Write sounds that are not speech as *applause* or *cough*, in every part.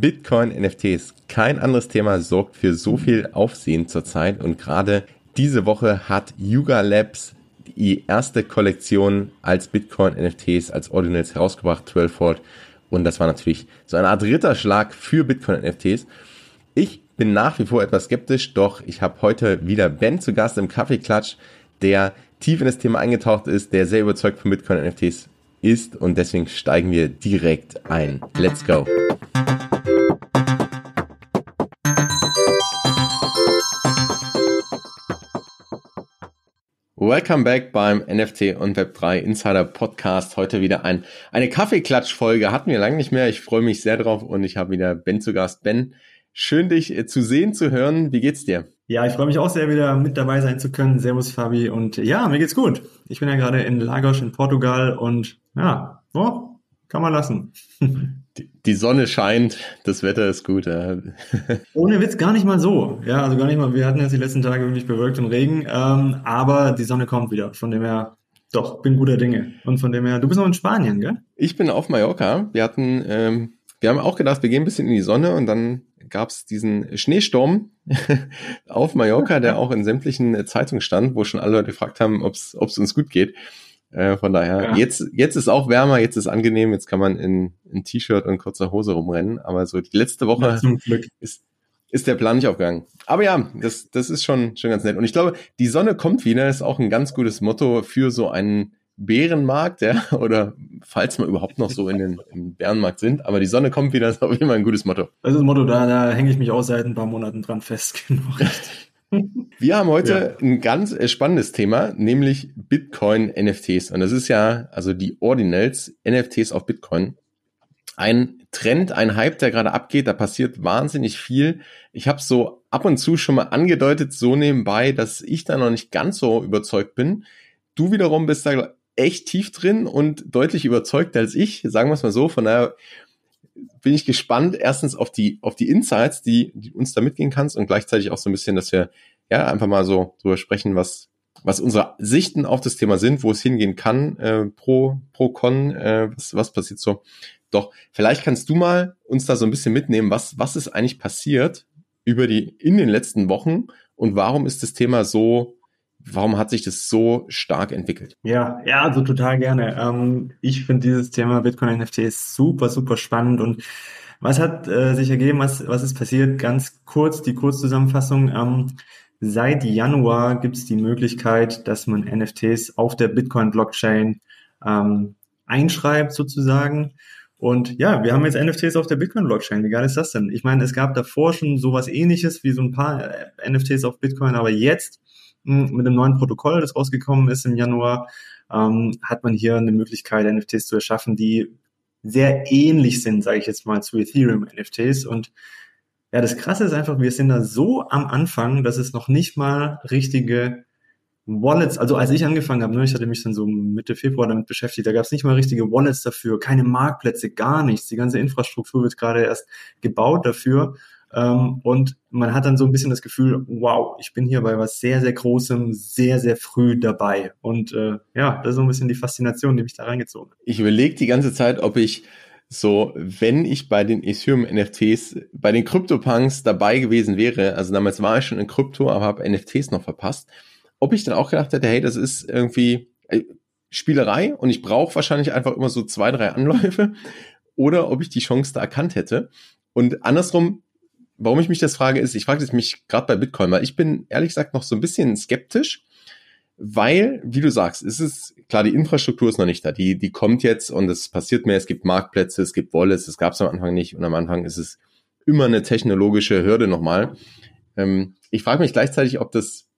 Bitcoin NFTs. Kein anderes Thema sorgt für so viel Aufsehen zurzeit und gerade diese Woche hat Yuga Labs die erste Kollektion als Bitcoin NFTs, als Ordinals herausgebracht, 12 Volt. Und das war natürlich so eine Art Ritterschlag für Bitcoin NFTs. Ich bin nach wie vor etwas skeptisch, doch ich habe heute wieder Ben zu Gast im Kaffeeklatsch, der tief in das Thema eingetaucht ist, der sehr überzeugt von Bitcoin NFTs ist und deswegen steigen wir direkt ein. Let's go! Welcome back beim NFT und Web3 Insider Podcast. Heute wieder ein, eine Kaffeeklatsch-Folge. Hatten wir lange nicht mehr. Ich freue mich sehr drauf und ich habe wieder Ben zu Gast. Ben, schön dich äh, zu sehen, zu hören. Wie geht's dir? Ja, ich freue mich auch sehr, wieder mit dabei sein zu können. Servus, Fabi. Und ja, mir geht's gut. Ich bin ja gerade in Lagos in Portugal und ja, oh, kann man lassen. *laughs* die Sonne scheint, das Wetter ist gut. Ja. *laughs* Ohne Witz gar nicht mal so. Ja, also gar nicht mal. Wir hatten jetzt die letzten Tage wirklich bewölkt und Regen, ähm, aber die Sonne kommt wieder. Von dem her, doch, bin guter Dinge. Und von dem her, du bist noch in Spanien, gell? Ich bin auf Mallorca. Wir hatten, ähm, wir haben auch gedacht, wir gehen ein bisschen in die Sonne und dann gab es diesen Schneesturm *laughs* auf Mallorca, der *laughs* auch in sämtlichen Zeitungen stand, wo schon alle Leute gefragt haben, ob es uns gut geht. Äh, von daher, ja. jetzt, jetzt ist auch wärmer, jetzt ist angenehm, jetzt kann man in, in T-Shirt und kurzer Hose rumrennen. Aber so die letzte Woche ist, ist der Plan nicht aufgegangen. Aber ja, das, das ist schon, schon ganz nett. Und ich glaube, die Sonne kommt wieder, ist auch ein ganz gutes Motto für so einen Bärenmarkt, ja, *laughs* oder falls wir überhaupt noch so in den im Bärenmarkt sind. Aber die Sonne kommt wieder, ist auf jeden Fall ein gutes Motto. Das ist ein Motto, da, da hänge ich mich auch seit ein paar Monaten dran fest. *laughs* Genau, Wir haben heute ja. ein ganz äh, spannendes Thema, nämlich Bitcoin NFTs. Und das ist ja, also die Ordinals, NFTs auf Bitcoin. Ein Trend, ein Hype, der gerade abgeht, da passiert wahnsinnig viel. Ich habe so ab und zu schon mal angedeutet, so nebenbei, dass ich da noch nicht ganz so überzeugt bin. Du wiederum bist da echt tief drin und deutlich überzeugter als ich, sagen wir es mal so. Von daher bin ich gespannt, erstens auf die, auf die Insights, die, die uns da mitgehen kannst und gleichzeitig auch so ein bisschen, dass wir ja einfach mal so drüber sprechen, was, was unsere Sichten auf das Thema sind, wo es hingehen kann, äh, pro, pro Con, äh, was, was passiert so. Doch, vielleicht kannst du mal uns da so ein bisschen mitnehmen, was, was ist eigentlich passiert über die, in den letzten Wochen und warum ist das Thema so warum hat sich das so stark entwickelt? Ja, ja, also total gerne. Ähm, ich finde dieses Thema Bitcoin NFT super, super spannend und was hat äh, sich ergeben, was, was ist passiert? Ganz kurz, die Kurzzusammenfassung. Ähm, seit Januar gibt es die Möglichkeit, dass man NFTs auf der Bitcoin-Blockchain ähm, einschreibt sozusagen. Und ja, wir haben jetzt NFTs auf der Bitcoin-Blockchain. Wie geil ist das denn? Ich meine, es gab davor schon sowas ähnliches wie so ein paar äh, NFTs auf Bitcoin, aber jetzt mit dem neuen Protokoll, das rausgekommen ist im Januar, ähm, hat man hier eine Möglichkeit, NFTs zu erschaffen, die sehr ähnlich sind, sage ich jetzt mal, zu Ethereum-NFTs. Und ja, das Krasse ist einfach, wir sind da so am Anfang, dass es noch nicht mal richtige Wallets, also als ich angefangen habe, ne, ich hatte mich dann so Mitte Februar damit beschäftigt, da gab es nicht mal richtige Wallets dafür, keine Marktplätze, gar nichts. Die ganze Infrastruktur wird gerade erst gebaut dafür. Ähm, und man hat dann so ein bisschen das Gefühl, wow, ich bin hier bei was sehr, sehr Großem, sehr, sehr früh dabei. Und äh, ja, das ist so ein bisschen die Faszination, die mich da reingezogen hat. Ich überlege die ganze Zeit, ob ich so, wenn ich bei den Ethereum NFTs, bei den CryptoPunks dabei gewesen wäre, also damals war ich schon in Krypto, aber habe NFTs noch verpasst, ob ich dann auch gedacht hätte, hey, das ist irgendwie äh, Spielerei und ich brauche wahrscheinlich einfach immer so zwei, drei Anläufe *laughs* oder ob ich die Chance da erkannt hätte. Und andersrum, warum ich mich das frage, ist, ich frage mich gerade bei Bitcoin, weil ich bin ehrlich gesagt noch so ein bisschen skeptisch, weil, wie du sagst, ist es, klar, die Infrastruktur ist noch nicht da, die, die kommt jetzt und es passiert mehr, es gibt Marktplätze, es gibt Wallets, das gab es am Anfang nicht und am Anfang ist es immer eine technologische Hürde nochmal. Ähm, ich frage mich gleichzeitig, ob das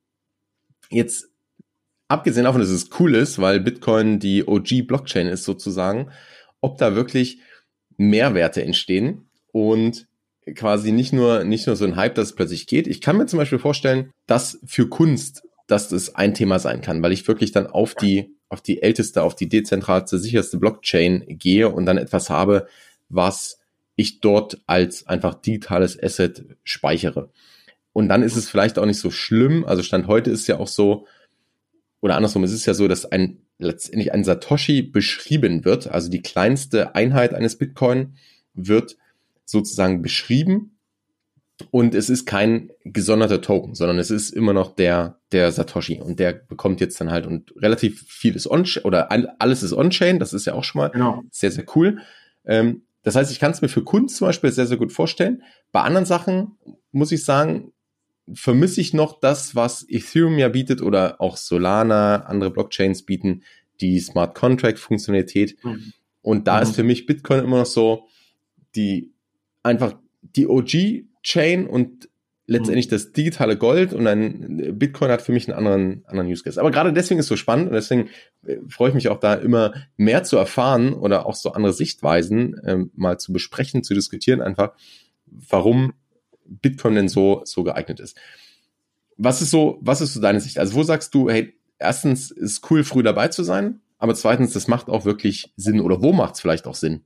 jetzt, abgesehen davon, dass es cool ist, weil Bitcoin die OG-Blockchain ist sozusagen, ob da wirklich Mehrwerte entstehen und quasi nicht nur, nicht nur so ein Hype, dass es plötzlich geht. Ich kann mir zum Beispiel vorstellen, dass für Kunst, dass das ein Thema sein kann, weil ich wirklich dann auf die, auf die älteste, auf die dezentralste, sicherste Blockchain gehe und dann etwas habe, was ich dort als einfach digitales Asset speichere. Und dann ist es vielleicht auch nicht so schlimm. Also Stand heute ist ja auch so, oder andersrum, es ist ja so, dass ein letztendlich ein Satoshi beschrieben wird, also die kleinste Einheit eines Bitcoin wird sozusagen beschrieben und es ist kein gesonderter Token, sondern es ist immer noch der, der Satoshi und der bekommt jetzt dann halt und relativ viel ist on oder alles ist on-chain, das ist ja auch schon mal genau. sehr, sehr cool. Ähm, das heißt, ich kann es mir für Kunst zum Beispiel sehr, sehr gut vorstellen. Bei anderen Sachen muss ich sagen, vermisse ich noch das, was Ethereum ja bietet oder auch Solana, andere Blockchains bieten, die Smart Contract Funktionalität. Mhm. Und da mhm. ist für mich Bitcoin immer noch so die einfach die OG Chain und letztendlich mhm. das digitale Gold und ein Bitcoin hat für mich einen anderen, anderen Use Case. Aber gerade deswegen ist es so spannend und deswegen äh, freue ich mich auch da immer mehr zu erfahren oder auch so andere Sichtweisen ähm, mal zu besprechen, zu diskutieren einfach, warum Bitcoin denn so, so geeignet ist. Was ist so, was ist so deine Sicht? Also wo sagst du, hey, erstens ist cool, früh dabei zu sein, aber zweitens, das macht auch wirklich Sinn oder wo macht es vielleicht auch Sinn?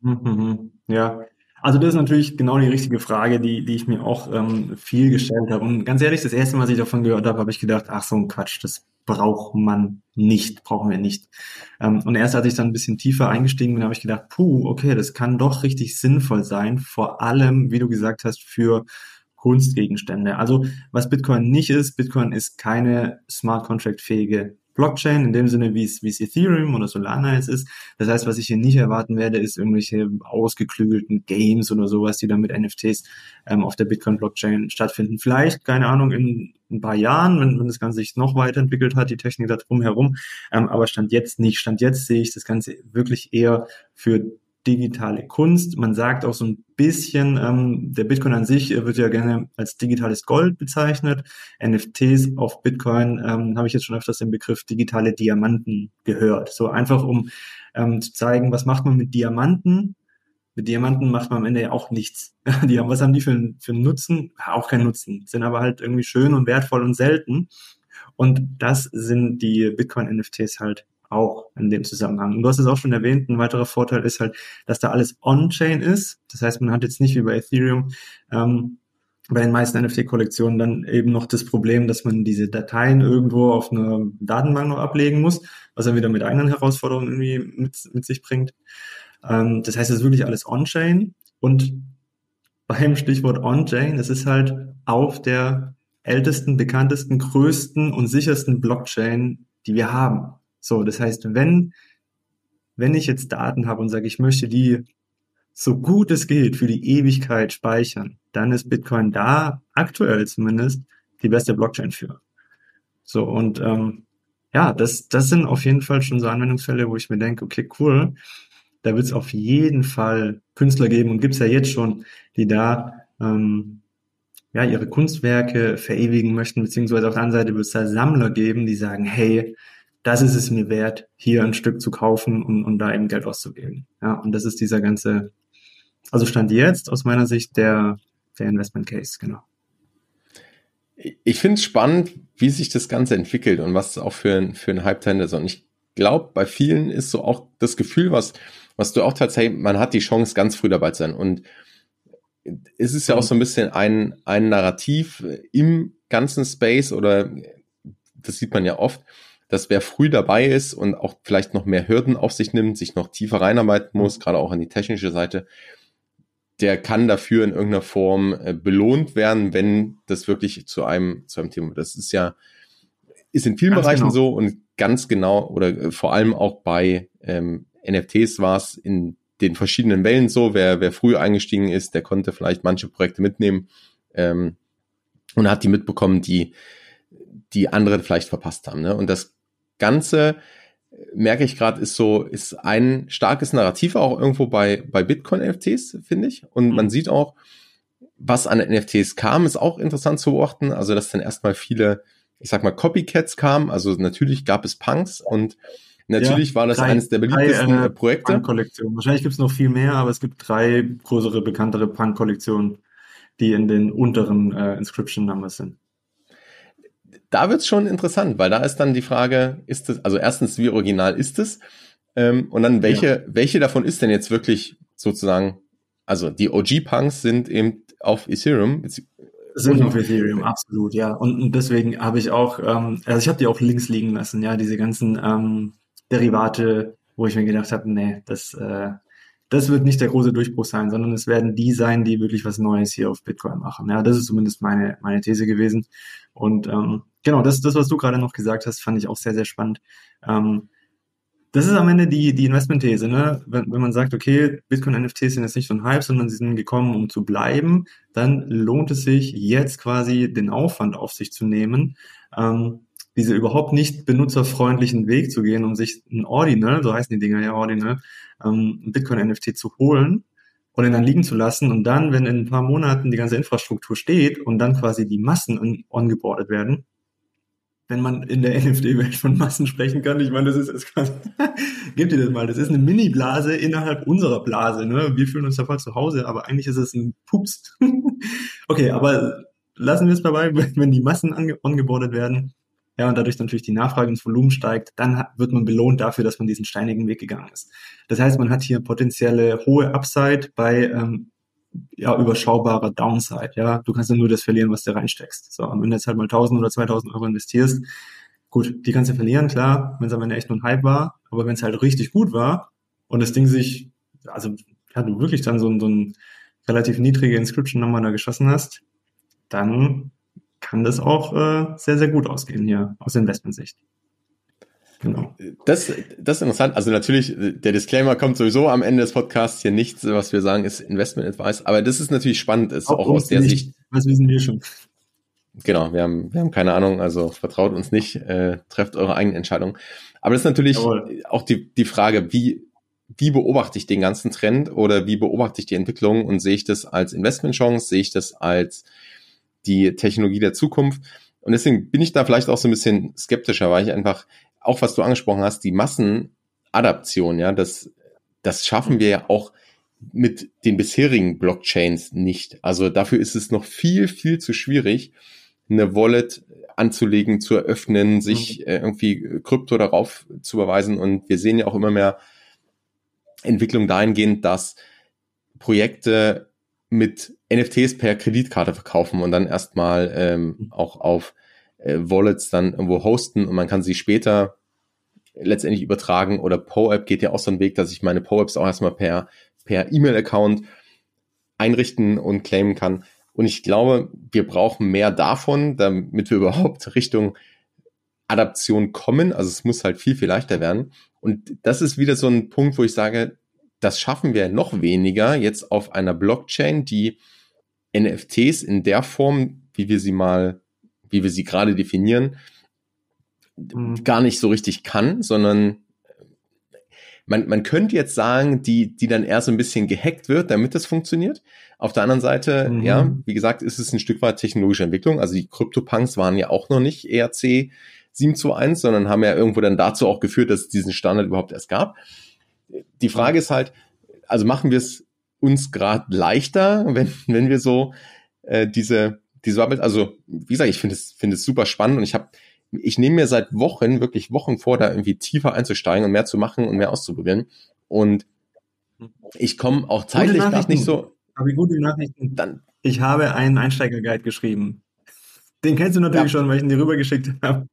Mhm, ja, also das ist natürlich genau die richtige Frage, die, die ich mir auch ähm, viel gestellt habe. Und ganz ehrlich, das erste Mal, als ich davon gehört habe, habe ich gedacht, ach so ein Quatsch, das braucht man nicht, brauchen wir nicht. Ähm, und erst als ich dann ein bisschen tiefer eingestiegen bin, habe ich gedacht, puh, okay, das kann doch richtig sinnvoll sein, vor allem, wie du gesagt hast, für Kunstgegenstände. Also was Bitcoin nicht ist, Bitcoin ist keine Smart Contract fähige Blockchain in dem Sinne, wie es, wie es Ethereum oder Solana jetzt ist. Das heißt, was ich hier nicht erwarten werde, ist irgendwelche ausgeklügelten Games oder sowas, die dann mit NFTs ähm, auf der Bitcoin-Blockchain stattfinden. Vielleicht, keine Ahnung, in ein paar Jahren, wenn, wenn das Ganze sich noch weiterentwickelt hat, die Technik da drumherum. Ähm, aber Stand jetzt nicht. Stand jetzt sehe ich das Ganze wirklich eher für digitale Kunst. Man sagt auch so ein bisschen, ähm, der Bitcoin an sich wird ja gerne als digitales Gold bezeichnet. NFTs auf Bitcoin ähm, habe ich jetzt schon öfters den Begriff digitale Diamanten gehört. So einfach um ähm, zu zeigen, was macht man mit Diamanten. Mit Diamanten macht man am Ende ja auch nichts. *laughs* Die haben, was haben die für, für einen Nutzen? Auch keinen Nutzen. Sind aber halt irgendwie schön und wertvoll und selten. Und das sind die Bitcoin-NFTs halt auch in dem Zusammenhang. Und du hast es auch schon erwähnt, ein weiterer Vorteil ist halt, dass da alles on-chain ist. Das heißt, man hat jetzt nicht wie bei Ethereum ähm, bei den meisten NFT-Kollektionen dann eben noch das Problem, dass man diese Dateien irgendwo auf einer Datenbank noch ablegen muss, was dann wieder mit eigenen Herausforderungen irgendwie mit, mit sich bringt. Ähm, das heißt, es ist wirklich alles on-chain und beim Stichwort on-chain, es ist halt auf der ältesten, bekanntesten, größten und sichersten Blockchain, die wir haben. So, das heißt, wenn, wenn ich jetzt Daten habe und sage, ich möchte die so gut es geht für die Ewigkeit speichern, dann ist Bitcoin da aktuell zumindest die beste Blockchain für. So, und ähm, ja, das, das sind auf jeden Fall schon so Anwendungsfälle, wo ich mir denke, okay, cool, da wird es auf jeden Fall Künstler geben und gibt's ja jetzt schon, die da ähm, ja ihre Kunstwerke verewigen möchten, beziehungsweise auf der anderen Seite wird es da Sammler geben, die sagen, hey, das ist es mir wert, hier ein Stück zu kaufen und, und da eben Geld auszugeben. Ja, und das ist dieser ganze, also stand jetzt aus meiner Sicht der, der Investment Case, genau. Ich finde es spannend, wie sich das Ganze entwickelt und was auch für ein, für ein Hype-Trend ist. Und ich glaube, bei vielen ist so auch das Gefühl, was, was du auch tatsächlich, man hat die Chance, ganz früh dabei zu sein. Und es ist ja auch so ein bisschen ein, ein Narrativ im ganzen Space oder das sieht man ja oft, dass wer früh dabei ist und auch vielleicht noch mehr Hürden auf sich nimmt, sich noch tiefer reinarbeiten muss, gerade auch an die technische Seite, der kann dafür in irgendeiner Form äh, belohnt werden, wenn das wirklich zu einem, zu einem Thema. Das ist ja, ist in vielen ganz Bereichen genau. so und ganz genau oder äh, vor allem auch bei ähm, NFTs war es in den verschiedenen Wellen so, wer, wer früh eingestiegen ist, der konnte vielleicht manche Projekte mitnehmen ähm, und hat die mitbekommen, die die anderen vielleicht verpasst haben. Ne? Und das Ganze, merke ich gerade, ist so, ist ein starkes Narrativ auch irgendwo bei, bei Bitcoin-NFTs, finde ich. Und man mhm. sieht auch, was an NFTs kam, ist auch interessant zu beobachten. Also, dass dann erstmal viele, ich sag mal, Copycats kamen. Also, natürlich gab es Punks und natürlich ja, war das drei, eines der beliebtesten drei, äh, Projekte. Punk-Kollektionen. Wahrscheinlich gibt es noch viel mehr, aber es gibt drei größere, bekanntere Punk-Kollektionen, die in den unteren äh, Inscription-Numbers sind da wird's schon interessant, weil da ist dann die Frage, ist es, also erstens, wie original ist es? Ähm, und dann, welche, ja. welche davon ist denn jetzt wirklich sozusagen, also die OG-Punks sind eben auf Ethereum. Sind auf Ethereum, absolut, ja. Und, und deswegen habe ich auch, ähm, also ich habe die auch links liegen lassen, ja, diese ganzen ähm, Derivate, wo ich mir gedacht habe, nee, das, äh, das wird nicht der große Durchbruch sein, sondern es werden die sein, die wirklich was Neues hier auf Bitcoin machen. Ja, das ist zumindest meine, meine These gewesen. Und ähm, genau, das, das, was du gerade noch gesagt hast, fand ich auch sehr, sehr spannend. Ähm, das ist am Ende die, die Investment-These, ne? Wenn, wenn man sagt, okay, Bitcoin-NFTs sind jetzt nicht so ein Hype, sondern sie sind gekommen, um zu bleiben, dann lohnt es sich jetzt quasi den Aufwand auf sich zu nehmen, ähm, diese überhaupt nicht benutzerfreundlichen Weg zu gehen, um sich ein Ordinal, so heißen die Dinger ja Ordinal, ähm, Bitcoin-NFT zu holen und ihn dann liegen zu lassen und dann, wenn in ein paar Monaten die ganze Infrastruktur steht und dann quasi die Massen ongeboardet werden, wenn man in der *laughs* NFT-Welt von Massen sprechen kann. Ich meine, das ist, ist quasi, *laughs* gebt ihr das mal, das ist eine Mini-Blase innerhalb unserer Blase. Ne? Wir fühlen uns davon zu Hause, aber eigentlich ist es ein Pups. *laughs* okay, aber lassen wir es dabei, wenn die Massen ongeboardet werden, ja, und dadurch natürlich die Nachfrage ins Volumen steigt, dann wird man belohnt dafür, dass man diesen steinigen Weg gegangen ist. Das heißt, man hat hier potenzielle hohe Upside bei ähm, ja, überschaubarer Downside. Ja, du kannst ja nur das verlieren, was du reinsteckst. So, und wenn du jetzt halt mal 1000 oder 2000 Euro investierst, gut, die kannst du verlieren, klar, wenn es am Ende echt nur ein Hype war. Aber wenn es halt richtig gut war und das Ding sich, also, ja, du wirklich dann so, so ein relativ niedrige Inscription-Nummer da geschossen hast, dann kann das auch äh, sehr, sehr gut ausgehen hier aus Investmentsicht. Genau. Das, das ist interessant. Also natürlich, der Disclaimer kommt sowieso am Ende des Podcasts hier nichts, was wir sagen, ist Investment Advice. Aber das ist natürlich spannend, ist auch, auch aus der nicht. Sicht. Was wissen wir schon? Genau, wir haben, wir haben keine Ahnung, also vertraut uns nicht, äh, trefft eure eigene Entscheidung. Aber das ist natürlich Jawohl. auch die, die Frage, wie, wie beobachte ich den ganzen Trend oder wie beobachte ich die Entwicklung und sehe ich das als Investmentchance, sehe ich das als die Technologie der Zukunft. Und deswegen bin ich da vielleicht auch so ein bisschen skeptischer, weil ich einfach, auch was du angesprochen hast, die Massenadaption, ja, das, das schaffen wir ja auch mit den bisherigen Blockchains nicht. Also dafür ist es noch viel, viel zu schwierig, eine Wallet anzulegen, zu eröffnen, sich mhm. äh, irgendwie Krypto darauf zu überweisen. Und wir sehen ja auch immer mehr Entwicklung dahingehend, dass Projekte mit NFTs per Kreditkarte verkaufen und dann erstmal ähm, auch auf äh, Wallets dann irgendwo hosten und man kann sie später letztendlich übertragen oder PoApp geht ja auch so einen Weg, dass ich meine PoApps auch erstmal per per E-Mail-Account einrichten und claimen kann. Und ich glaube, wir brauchen mehr davon, damit wir *laughs* überhaupt Richtung Adaption kommen. Also es muss halt viel, viel leichter werden. Und das ist wieder so ein Punkt, wo ich sage, das schaffen wir noch weniger jetzt auf einer Blockchain, die NFTs in der Form, wie wir sie mal, wie wir sie gerade definieren, mhm. gar nicht so richtig kann, sondern man, man könnte jetzt sagen, die, die dann eher so ein bisschen gehackt wird, damit das funktioniert. Auf der anderen Seite, mhm. ja, wie gesagt, ist es ein Stück weit technologische Entwicklung. Also die CryptoPunks waren ja auch noch nicht ERC 721, sondern haben ja irgendwo dann dazu auch geführt, dass es diesen Standard überhaupt erst gab die Frage ist halt, also machen wir es uns gerade leichter, wenn, wenn wir so äh, diese, diese Arbeit, also wie gesagt, ich finde es, finde es super spannend und ich habe, ich nehme mir seit Wochen, wirklich Wochen vor, da irgendwie tiefer einzusteigen und mehr zu machen und mehr auszuprobieren. Und ich komme auch zeitlich gerade nicht so. Aber gute Nachrichten. Dann, ich habe einen Einsteiger-Guide geschrieben. Den kennst du natürlich ja. schon, weil ich ihn dir rübergeschickt *laughs* habe.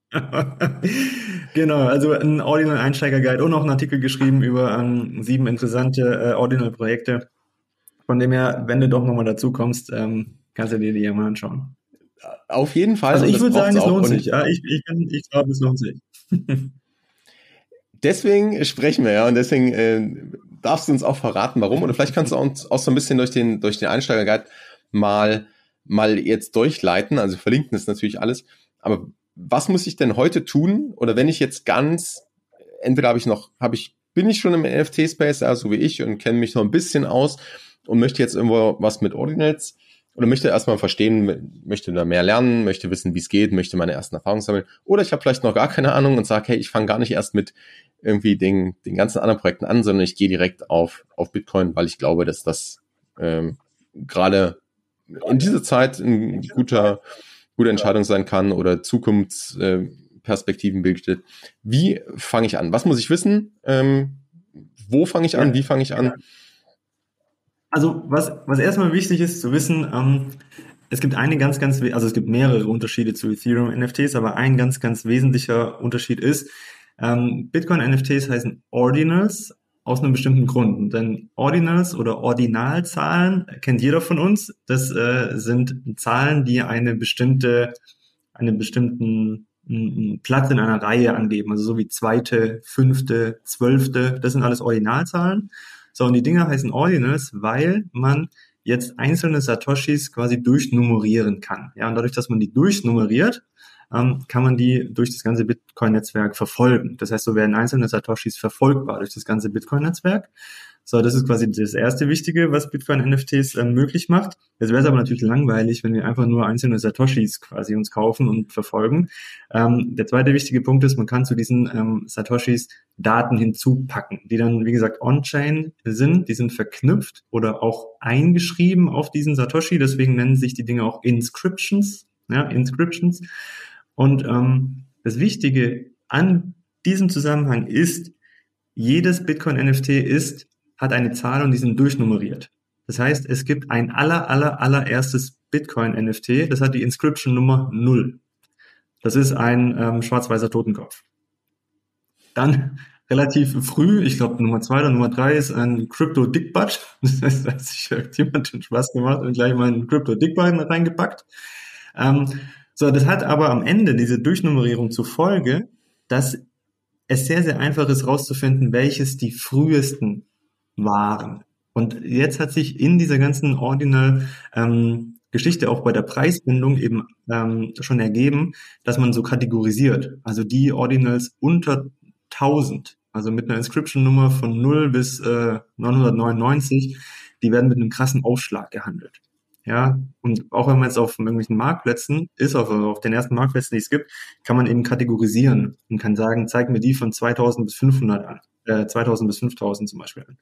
Genau, also ein Ordinal Einsteiger Guide und noch einen Artikel geschrieben über ähm, sieben interessante äh, Ordinal Projekte. Von dem her, wenn du doch nochmal dazu kommst, ähm, kannst du dir die ja mal anschauen. Auf jeden Fall. Also ich würde sagen, es lohnt sich. Ja, ich, ich, ich glaube, es lohnt sich. *laughs* deswegen sprechen wir ja und deswegen äh, darfst du uns auch verraten, warum. Oder vielleicht kannst du uns auch so ein bisschen durch den, durch den Einsteiger Guide mal mal jetzt durchleiten. Also verlinken ist natürlich alles. Aber was muss ich denn heute tun? Oder wenn ich jetzt ganz, entweder habe ich noch, habe ich, bin ich schon im NFT-Space, ja, so wie ich, und kenne mich noch ein bisschen aus und möchte jetzt irgendwo was mit Ordinals oder möchte erstmal verstehen, möchte da mehr lernen, möchte wissen, wie es geht, möchte meine ersten Erfahrungen sammeln. Oder ich habe vielleicht noch gar keine Ahnung und sage, hey, ich fange gar nicht erst mit irgendwie den, den ganzen anderen Projekten an, sondern ich gehe direkt auf, auf Bitcoin, weil ich glaube, dass das ähm, gerade in dieser Zeit ein guter, gute Entscheidung sein kann oder Zukunftsperspektiven bildet. Wie fange ich an? Was muss ich wissen? Ähm, wo fange ich an? Wie fange ich an? Also was, was erstmal wichtig ist zu wissen, ähm, es gibt eine ganz, ganz, also es gibt mehrere Unterschiede zu Ethereum NFTs, aber ein ganz, ganz wesentlicher Unterschied ist, ähm, Bitcoin NFTs heißen Ordinals aus einem bestimmten Grund. Denn Ordinals oder Ordinalzahlen kennt jeder von uns. Das äh, sind Zahlen, die eine bestimmte, einen bestimmten Platz in einer Reihe angeben. Also so wie zweite, fünfte, zwölfte. Das sind alles Ordinalzahlen. So, und die Dinger heißen Ordinals, weil man jetzt einzelne Satoshis quasi durchnummerieren kann. Ja, und dadurch, dass man die durchnummeriert, ähm, kann man die durch das ganze Bitcoin-Netzwerk verfolgen. Das heißt, so werden einzelne Satoshis verfolgbar durch das ganze Bitcoin-Netzwerk. So, das ist quasi das erste Wichtige, was Bitcoin-NFTs äh, möglich macht. Jetzt wäre es aber natürlich langweilig, wenn wir einfach nur einzelne Satoshis quasi uns kaufen und verfolgen. Ähm, der zweite wichtige Punkt ist, man kann zu diesen ähm, Satoshis Daten hinzupacken, die dann, wie gesagt, on-chain sind, die sind verknüpft oder auch eingeschrieben auf diesen Satoshi. Deswegen nennen sich die Dinge auch Inscriptions. Ja, Inscriptions. Und ähm, das Wichtige an diesem Zusammenhang ist, jedes Bitcoin-NFT ist, hat eine Zahl und die sind durchnummeriert. Das heißt, es gibt ein aller, aller, allererstes Bitcoin-NFT, das hat die Inscription Nummer 0. Das ist ein ähm, schwarz-weißer Totenkopf. Dann *laughs* relativ früh, ich glaube Nummer zwei oder Nummer drei ist ein Crypto Dickbutt. *laughs* Das heißt, da hat sich jemand den Spaß gemacht und gleich mal einen Crypto Dickbutt reingepackt. Ähm, so, das hat aber am Ende diese Durchnummerierung zur Folge, dass es sehr, sehr einfach ist, rauszufinden, welches die frühesten waren. Und jetzt hat sich in dieser ganzen Ordinal ähm, Geschichte auch bei der Preisbindung eben ähm, schon ergeben, dass man so kategorisiert. Also die Ordinals unter 1000, also mit einer Inscription-Nummer von 0 bis äh, 999, die werden mit einem krassen Aufschlag gehandelt. Ja, und auch wenn man jetzt auf irgendwelchen Marktplätzen ist, auf, auf den ersten Marktplätzen, die es gibt, kann man eben kategorisieren und kann sagen, zeig mir die von 2000 bis 500 an, äh, 2000 bis 5000 zum Beispiel an.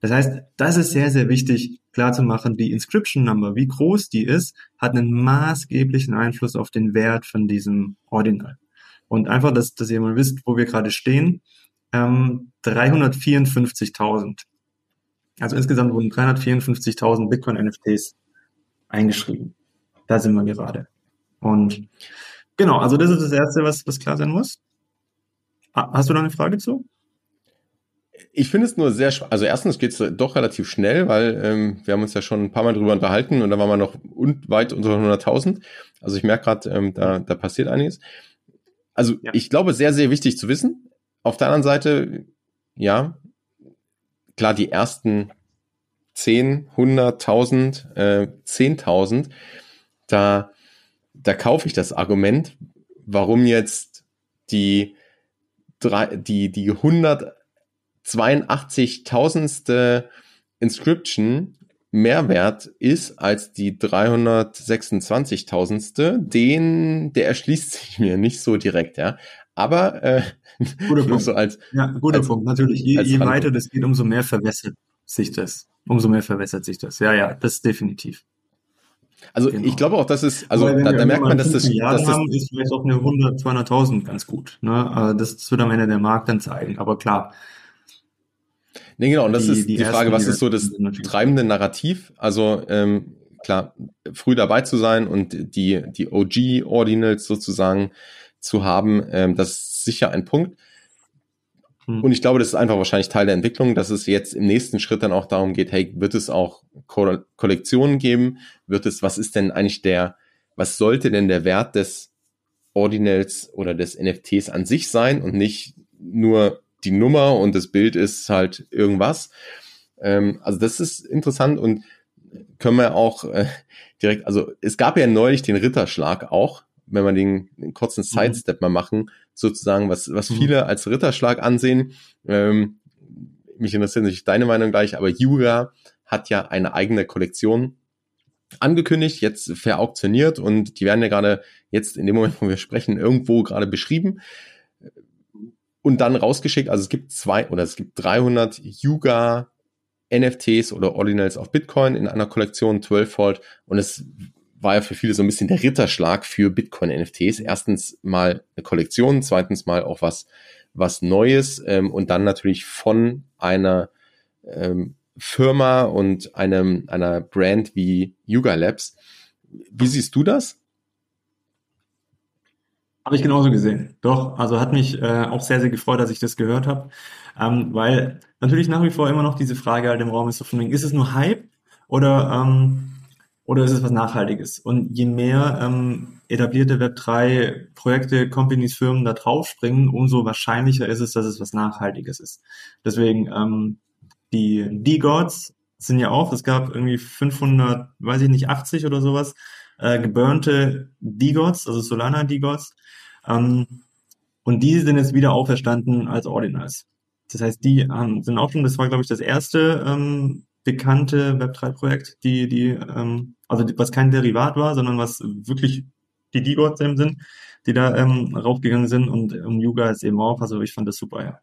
Das heißt, das ist sehr, sehr wichtig klar zu machen, die Inscription Number, wie groß die ist, hat einen maßgeblichen Einfluss auf den Wert von diesem Ordinal. Und einfach, dass, dass ihr mal wisst, wo wir gerade stehen, ähm, 354.000. Also insgesamt wurden 354.000 Bitcoin-NFTs eingeschrieben. Da sind wir gerade. Und genau, also das ist das Erste, was, was klar sein muss. Hast du da eine Frage zu? Ich finde es nur sehr, also erstens geht es doch relativ schnell, weil ähm, wir haben uns ja schon ein paar Mal drüber unterhalten und da waren wir noch un weit unter 100.000. Also ich merke gerade, ähm, da, da passiert einiges. Also ja. ich glaube, sehr, sehr wichtig zu wissen. Auf der anderen Seite, ja, klar, die ersten 10, 100.000, äh, 10.000, da, da kaufe ich das Argument, warum jetzt die, drei, die, die 182.000ste Inscription mehr wert ist als die 326.000ste, den, der erschließt sich mir nicht so direkt, ja. Aber äh, guter *laughs* Punkt. So als, ja, guter als, Punkt. Natürlich, je, je weiter das geht, umso mehr verwässert sich das umso mehr verwässert sich das. Ja, ja, das ist definitiv. Also genau. ich glaube auch, dass es, also da, da merkt man, dass das, dass haben, ist vielleicht auch eine 100, 200.000 ganz gut. Ne? Das, das wird am Ende der Markt dann zeigen. Aber klar. Nee, genau. Und das die, ist die, die Frage, was ist so das treibende Narrativ? Also ähm, klar, früh dabei zu sein und die die OG Ordinals sozusagen zu haben, ähm, das ist sicher ein Punkt. Hm. Und ich glaube, das ist einfach wahrscheinlich Teil der Entwicklung, dass es jetzt im nächsten Schritt dann auch darum geht, hey, wird es auch Ko Kollektionen geben? Wird es, was ist denn eigentlich der, was sollte denn der Wert des Ordinals oder des NFTs an sich sein und nicht nur die Nummer und das Bild ist halt irgendwas. Ähm, also das ist interessant und können wir auch äh, direkt, also es gab ja neulich den Ritterschlag auch, wenn wir den, den kurzen mhm. Sidestep mal machen, sozusagen, was, was mhm. viele als Ritterschlag ansehen. Ähm, mich interessiert natürlich deine Meinung gleich, aber Yuga hat ja eine eigene Kollektion angekündigt, jetzt verauktioniert und die werden ja gerade jetzt in dem Moment, wo wir sprechen, irgendwo gerade beschrieben und dann rausgeschickt. Also es gibt zwei oder es gibt 300 Yuga NFTs oder Ordinals auf Bitcoin in einer Kollektion 12 Volt und es war ja für viele so ein bisschen der Ritterschlag für Bitcoin-NFTs. Erstens mal eine Kollektion, zweitens mal auch was, was Neues ähm, und dann natürlich von einer ähm, Firma und einem, einer Brand wie Yuga Labs. Wie siehst du das? Habe ich genauso gesehen. Doch, also hat mich äh, auch sehr, sehr gefreut, dass ich das gehört habe. Ähm, weil natürlich nach wie vor immer noch diese Frage halt im Raum ist, so von wegen, ist es nur Hype oder, ähm, oder ist es was Nachhaltiges? Und je mehr ähm, etablierte Web3-Projekte, Companies, Firmen da draufspringen, umso wahrscheinlicher ist es, dass es was Nachhaltiges ist. Deswegen ähm, die D-Gods sind ja auch, es gab irgendwie 500, weiß ich nicht, 80 oder sowas, äh, geburnte D-Gods, also Solana D-Gods. Ähm, und die sind jetzt wieder auferstanden als Ordinals. Das heißt, die ähm, sind auch schon, das war, glaube ich, das erste ähm, bekannte Web3-Projekt, die, die, ähm, also die, was kein Derivat war, sondern was wirklich die D-Gods sind, die da ähm, raufgegangen sind und um, Yuga ist eben auch, also ich fand das super, ja.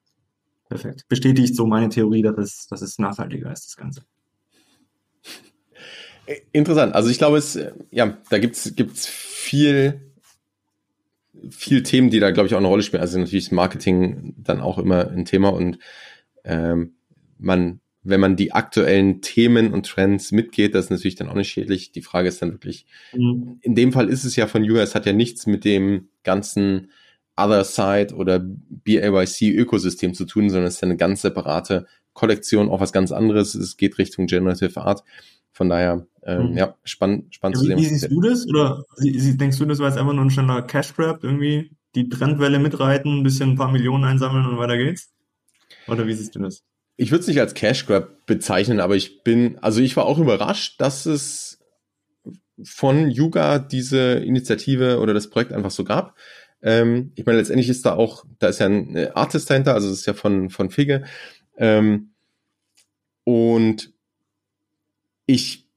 Perfekt. Bestätigt so meine Theorie, dass es, dass es nachhaltiger ist, das Ganze. Interessant. Also ich glaube, es, ja, da gibt's gibt's viel, viel Themen, die da, glaube ich, auch eine Rolle spielen. Also natürlich ist Marketing dann auch immer ein Thema und ähm, man, wenn man die aktuellen Themen und Trends mitgeht, das ist natürlich dann auch nicht schädlich. Die Frage ist dann wirklich, mhm. in dem Fall ist es ja von Yuga, es hat ja nichts mit dem ganzen Other Side oder BAYC-Ökosystem zu tun, sondern es ist eine ganz separate Kollektion, auch was ganz anderes. Es geht Richtung Generative Art. Von daher, ähm, mhm. ja, spannend, spannend ja, zu sehen. Wie siehst du das? Oder denkst du, das war jetzt einfach nur ein schneller Cash Grab, irgendwie die Trendwelle mitreiten, ein bisschen ein paar Millionen einsammeln und weiter geht's? Oder wie siehst du das? Ich würde es nicht als Cash Grab bezeichnen, aber ich bin, also ich war auch überrascht, dass es von Yuga diese Initiative oder das Projekt einfach so gab. Ähm, ich meine, letztendlich ist da auch, da ist ja ein äh, Artist dahinter, also es ist ja von, von Fige. Ähm, und ich,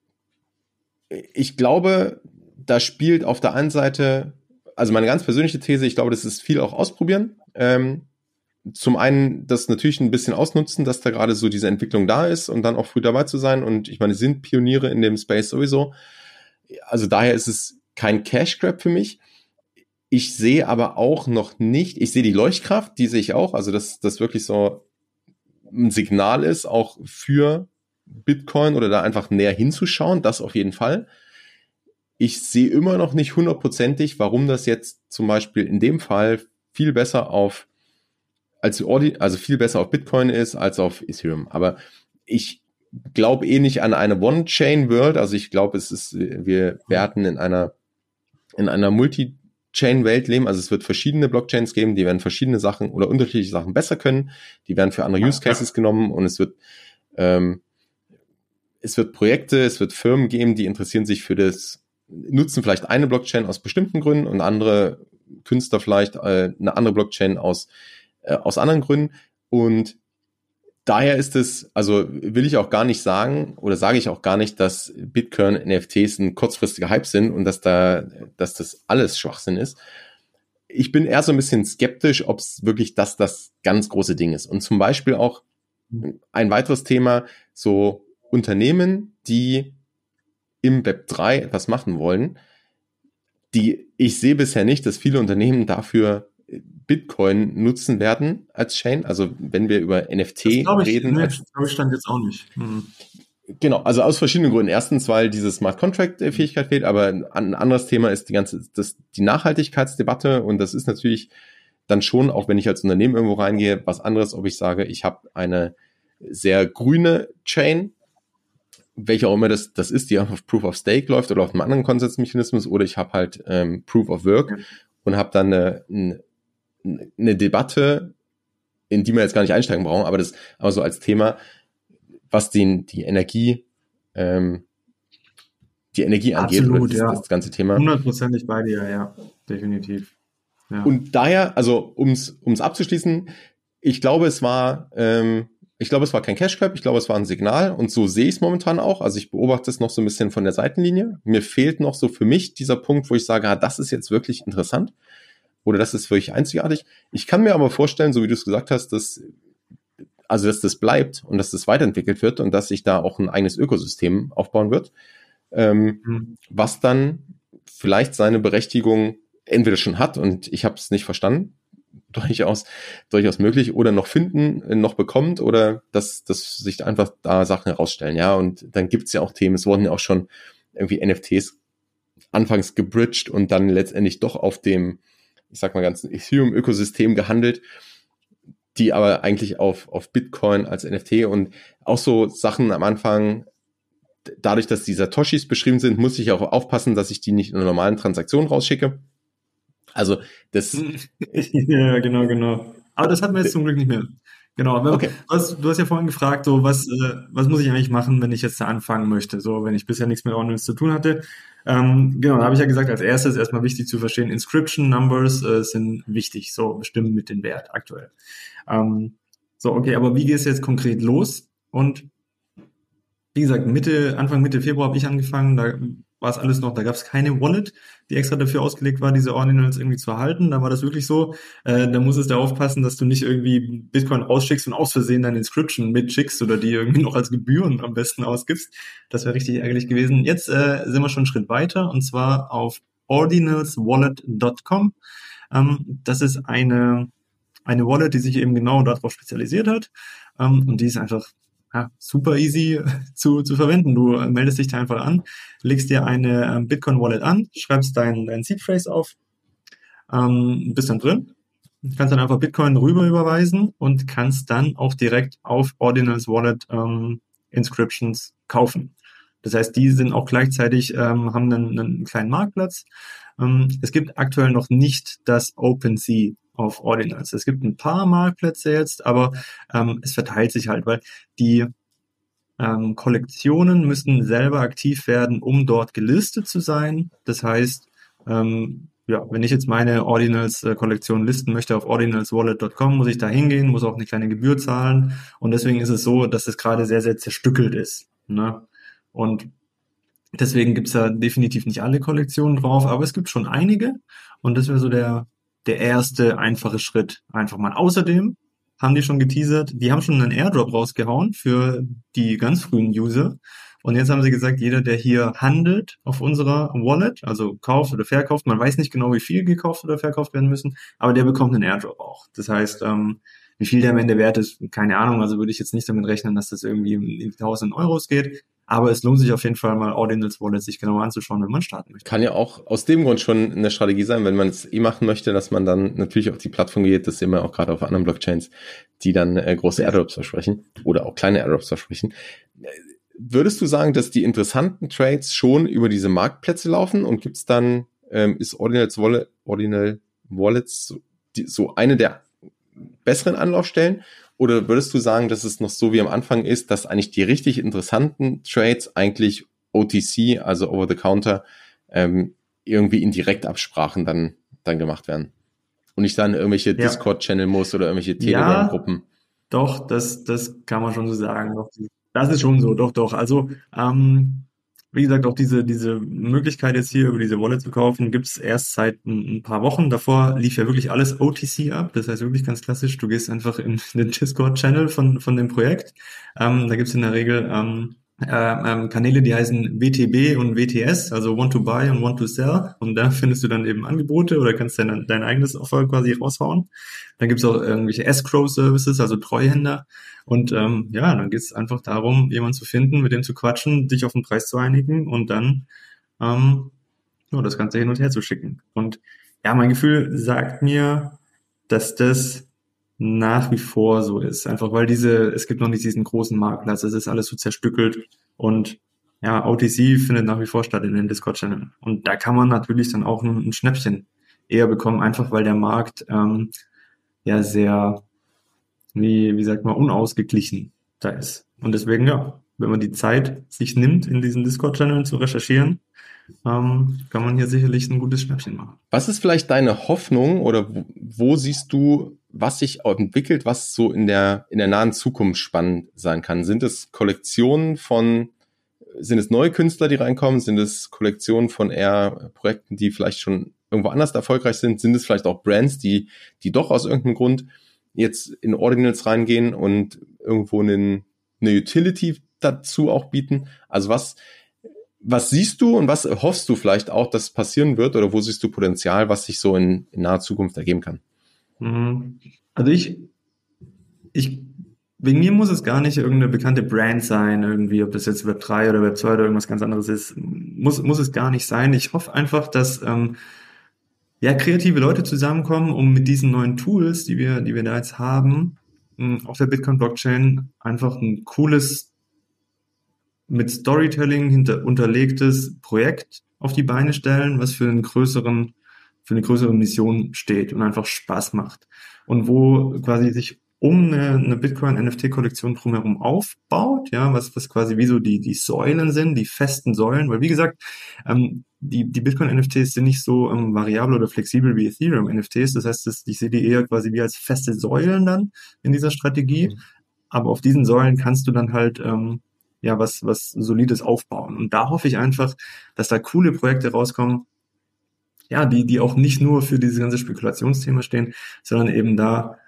ich glaube, da spielt auf der einen Seite, also meine ganz persönliche These, ich glaube, das ist viel auch ausprobieren. Ähm, zum einen das natürlich ein bisschen ausnutzen, dass da gerade so diese Entwicklung da ist und dann auch früh dabei zu sein. Und ich meine, sind Pioniere in dem Space sowieso. Also daher ist es kein Cash Grab für mich. Ich sehe aber auch noch nicht, ich sehe die Leuchtkraft, die sehe ich auch, also dass das wirklich so ein Signal ist, auch für Bitcoin oder da einfach näher hinzuschauen, das auf jeden Fall. Ich sehe immer noch nicht hundertprozentig, warum das jetzt zum Beispiel in dem Fall viel besser auf als Audi, also viel besser auf Bitcoin ist als auf Ethereum. Aber ich glaube eh nicht an eine One-Chain-World. Also ich glaube, es ist, wir werden in einer in einer Multi Chain-Welt leben. Also es wird verschiedene Blockchains geben, die werden verschiedene Sachen oder unterschiedliche Sachen besser können. Die werden für andere Use Cases genommen und es wird ähm, es wird Projekte, es wird Firmen geben, die interessieren sich für das, nutzen vielleicht eine Blockchain aus bestimmten Gründen und andere Künstler vielleicht äh, eine andere Blockchain aus äh, aus anderen Gründen und daher ist es, also will ich auch gar nicht sagen oder sage ich auch gar nicht, dass Bitcoin NFTs ein kurzfristiger Hype sind und dass da, dass das alles Schwachsinn ist. Ich bin eher so ein bisschen skeptisch, ob es wirklich das das ganz große Ding ist. Und zum Beispiel auch ein weiteres Thema, so Unternehmen, die im Web 3 etwas machen wollen, die ich sehe bisher nicht, dass viele Unternehmen dafür Bitcoin nutzen werden als Chain. Also wenn wir über NFT ich, reden. Nee, das glaube ich stand jetzt auch nicht. Hm. Genau, also aus verschiedenen Gründen. Erstens, weil diese Smart Contract Fähigkeit fehlt, aber ein anderes Thema ist die ganze, das, die Nachhaltigkeitsdebatte und das ist natürlich dann schon, auch wenn ich als Unternehmen irgendwo reingehe, was anderes, ob ich sage, ich habe eine sehr grüne Chain, welche auch immer das, das ist, die auf Proof of Stake läuft oder auf einem anderen Konsensmechanismus, oder ich habe halt ähm, Proof of Work und habe dann eine, eine eine Debatte, in die wir jetzt gar nicht einsteigen brauchen, aber das, aber so als Thema, was den, die Energie, ähm, die Energie angeht, Absolut, das, ja. das ganze Thema. Hundertprozentig bei dir, ja, definitiv. Ja. Und daher, also ums ums abzuschließen, ich glaube, es war, ähm, ich glaube, es war kein Cash Grab, ich glaube, es war ein Signal und so sehe ich es momentan auch. Also ich beobachte es noch so ein bisschen von der Seitenlinie. Mir fehlt noch so für mich dieser Punkt, wo ich sage, ah, das ist jetzt wirklich interessant oder das ist wirklich einzigartig. Ich kann mir aber vorstellen, so wie du es gesagt hast, dass also dass das bleibt und dass das weiterentwickelt wird und dass sich da auch ein eigenes Ökosystem aufbauen wird, ähm, mhm. was dann vielleicht seine Berechtigung entweder schon hat und ich habe es nicht verstanden, *laughs* durchaus durchaus möglich oder noch finden, noch bekommt oder dass, dass sich einfach da Sachen herausstellen, ja und dann gibt's ja auch Themen, es wurden ja auch schon irgendwie NFTs anfangs gebridged und dann letztendlich doch auf dem ich sag mal, ganzen Ethereum-Ökosystem gehandelt, die aber eigentlich auf, auf Bitcoin als NFT und auch so Sachen am Anfang, dadurch, dass die Satoshis beschrieben sind, muss ich auch aufpassen, dass ich die nicht in einer normalen Transaktion rausschicke. Also das. *laughs* ja, genau, genau. Aber das hatten wir jetzt zum Glück nicht mehr. Genau. Okay. Du, hast, du hast ja vorhin gefragt, so was, äh, was muss ich eigentlich machen, wenn ich jetzt da anfangen möchte? So, wenn ich bisher nichts mit Ordnance zu tun hatte. Ähm, genau, da habe ich ja gesagt, als erstes erstmal wichtig zu verstehen, Inscription Numbers äh, sind wichtig, so bestimmen mit den Wert aktuell. Ähm, so, okay, aber wie geht es jetzt konkret los? Und wie gesagt, Mitte, Anfang Mitte Februar habe ich angefangen, da war es alles noch, da gab es keine Wallet, die extra dafür ausgelegt war, diese Ordinals irgendwie zu erhalten. Da war das wirklich so. Äh, da muss es da aufpassen, dass du nicht irgendwie Bitcoin rausschickst und aus Versehen deine Inscription mitschickst oder die irgendwie *laughs* noch als Gebühren am besten ausgibst. Das wäre richtig ärgerlich gewesen. Jetzt äh, sind wir schon einen Schritt weiter und zwar auf ordinalswallet.com. Ähm, das ist eine, eine Wallet, die sich eben genau darauf spezialisiert hat. Ähm, und die ist einfach ja, super easy *laughs* zu, zu verwenden. Du meldest dich da einfach an, legst dir eine ähm, Bitcoin Wallet an, schreibst dein, dein Seed Phrase auf, ähm, bist dann drin, kannst dann einfach Bitcoin rüber überweisen und kannst dann auch direkt auf Ordinals Wallet ähm, Inscriptions kaufen. Das heißt, die sind auch gleichzeitig, ähm, haben einen, einen kleinen Marktplatz. Ähm, es gibt aktuell noch nicht das OpenSea auf Ordinals. Es gibt ein paar Marktplätze jetzt, aber ähm, es verteilt sich halt, weil die ähm, Kollektionen müssen selber aktiv werden, um dort gelistet zu sein. Das heißt, ähm, ja, wenn ich jetzt meine Ordinals-Kollektion listen möchte auf ordinalswallet.com, muss ich da hingehen, muss auch eine kleine Gebühr zahlen. Und deswegen ist es so, dass es gerade sehr, sehr zerstückelt ist. Ne? Und deswegen gibt's da definitiv nicht alle Kollektionen drauf, aber es gibt schon einige. Und das wäre so der, der erste einfache Schritt einfach mal. Außerdem haben die schon geteasert, die haben schon einen Airdrop rausgehauen für die ganz frühen User. Und jetzt haben sie gesagt, jeder, der hier handelt auf unserer Wallet, also kauft oder verkauft, man weiß nicht genau, wie viel gekauft oder verkauft werden müssen, aber der bekommt einen Airdrop auch. Das heißt, ähm, wie viel der am Ende wert ist, keine Ahnung. Also würde ich jetzt nicht damit rechnen, dass das irgendwie in 1000 Euros geht. Aber es lohnt sich auf jeden Fall mal Ordinals Wallet sich genauer anzuschauen, wenn man starten möchte. Kann ja auch aus dem Grund schon eine Strategie sein, wenn man es eh machen möchte, dass man dann natürlich auf die Plattform geht. Das sehen wir auch gerade auf anderen Blockchains, die dann äh, große Airdrops versprechen oder auch kleine Airdrops versprechen. Würdest du sagen, dass die interessanten Trades schon über diese Marktplätze laufen und gibt's dann, ähm, ist Ordinals Wallet, Ordinal Wallets so, die, so eine der besseren Anlaufstellen? Oder würdest du sagen, dass es noch so wie am Anfang ist, dass eigentlich die richtig interessanten Trades eigentlich OTC, also over the counter, ähm, irgendwie in Direktabsprachen dann, dann gemacht werden? Und nicht dann irgendwelche ja. Discord-Channel muss oder irgendwelche Telegram-Gruppen? Ja, doch, das, das kann man schon so sagen. Das ist schon so, doch, doch. Also ähm, wie gesagt, auch diese, diese Möglichkeit jetzt hier über diese Wallet zu kaufen, gibt's erst seit ein, ein, paar Wochen. Davor lief ja wirklich alles OTC ab. Das heißt wirklich ganz klassisch, du gehst einfach in den Discord-Channel von, von dem Projekt. Ähm, da gibt's in der Regel ähm, äh, ähm, Kanäle, die heißen WTB und WTS, also Want to Buy und Want to Sell. Und da findest du dann eben Angebote oder kannst dein, dein eigenes Offer quasi raushauen. Dann gibt's auch irgendwelche Escrow-Services, also Treuhänder. Und ähm, ja, dann geht es einfach darum, jemanden zu finden, mit dem zu quatschen, dich auf den Preis zu einigen und dann ähm, ja, das Ganze hin und her zu schicken. Und ja, mein Gefühl sagt mir, dass das nach wie vor so ist. Einfach weil diese, es gibt noch nicht diesen großen Marktplatz, es ist alles so zerstückelt und ja, OTC findet nach wie vor statt in den Discord-Channel. Und da kann man natürlich dann auch ein, ein Schnäppchen eher bekommen, einfach weil der Markt ähm, ja sehr wie, wie sagt man, unausgeglichen da ist. Und deswegen, ja, wenn man die Zeit sich nimmt, in diesen Discord-Channeln zu recherchieren, ähm, kann man hier sicherlich ein gutes Schnäppchen machen. Was ist vielleicht deine Hoffnung oder wo, wo siehst du, was sich entwickelt, was so in der, in der nahen Zukunft spannend sein kann? Sind es Kollektionen von, sind es neue Künstler, die reinkommen? Sind es Kollektionen von eher Projekten, die vielleicht schon irgendwo anders erfolgreich sind? Sind es vielleicht auch Brands, die, die doch aus irgendeinem Grund jetzt in Ordinals reingehen und irgendwo einen, eine Utility dazu auch bieten? Also was, was siehst du und was hoffst du vielleicht auch, dass passieren wird oder wo siehst du Potenzial, was sich so in, in naher Zukunft ergeben kann? Mhm. Also ich, ich, wegen mir muss es gar nicht irgendeine bekannte Brand sein, irgendwie, ob das jetzt Web 3 oder Web 2 oder irgendwas ganz anderes ist, muss, muss es gar nicht sein. Ich hoffe einfach, dass ähm, ja, kreative Leute zusammenkommen, um mit diesen neuen Tools, die wir, die wir da jetzt haben, auf der Bitcoin-Blockchain einfach ein cooles, mit Storytelling hinter, unterlegtes Projekt auf die Beine stellen, was für einen größeren, für eine größere Mission steht und einfach Spaß macht. Und wo quasi sich um eine, eine Bitcoin-NFT-Kollektion drumherum aufbaut, ja, was, was quasi wie so die, die Säulen sind, die festen Säulen, weil wie gesagt, ähm, die, die Bitcoin-NFTs sind nicht so ähm, variabel oder flexibel wie Ethereum-NFTs. Das heißt, das, ich sehe die eher quasi wie als feste Säulen dann in dieser Strategie. Mhm. Aber auf diesen Säulen kannst du dann halt ähm, ja was, was Solides aufbauen. Und da hoffe ich einfach, dass da coole Projekte rauskommen, ja, die, die auch nicht nur für dieses ganze Spekulationsthema stehen, sondern eben da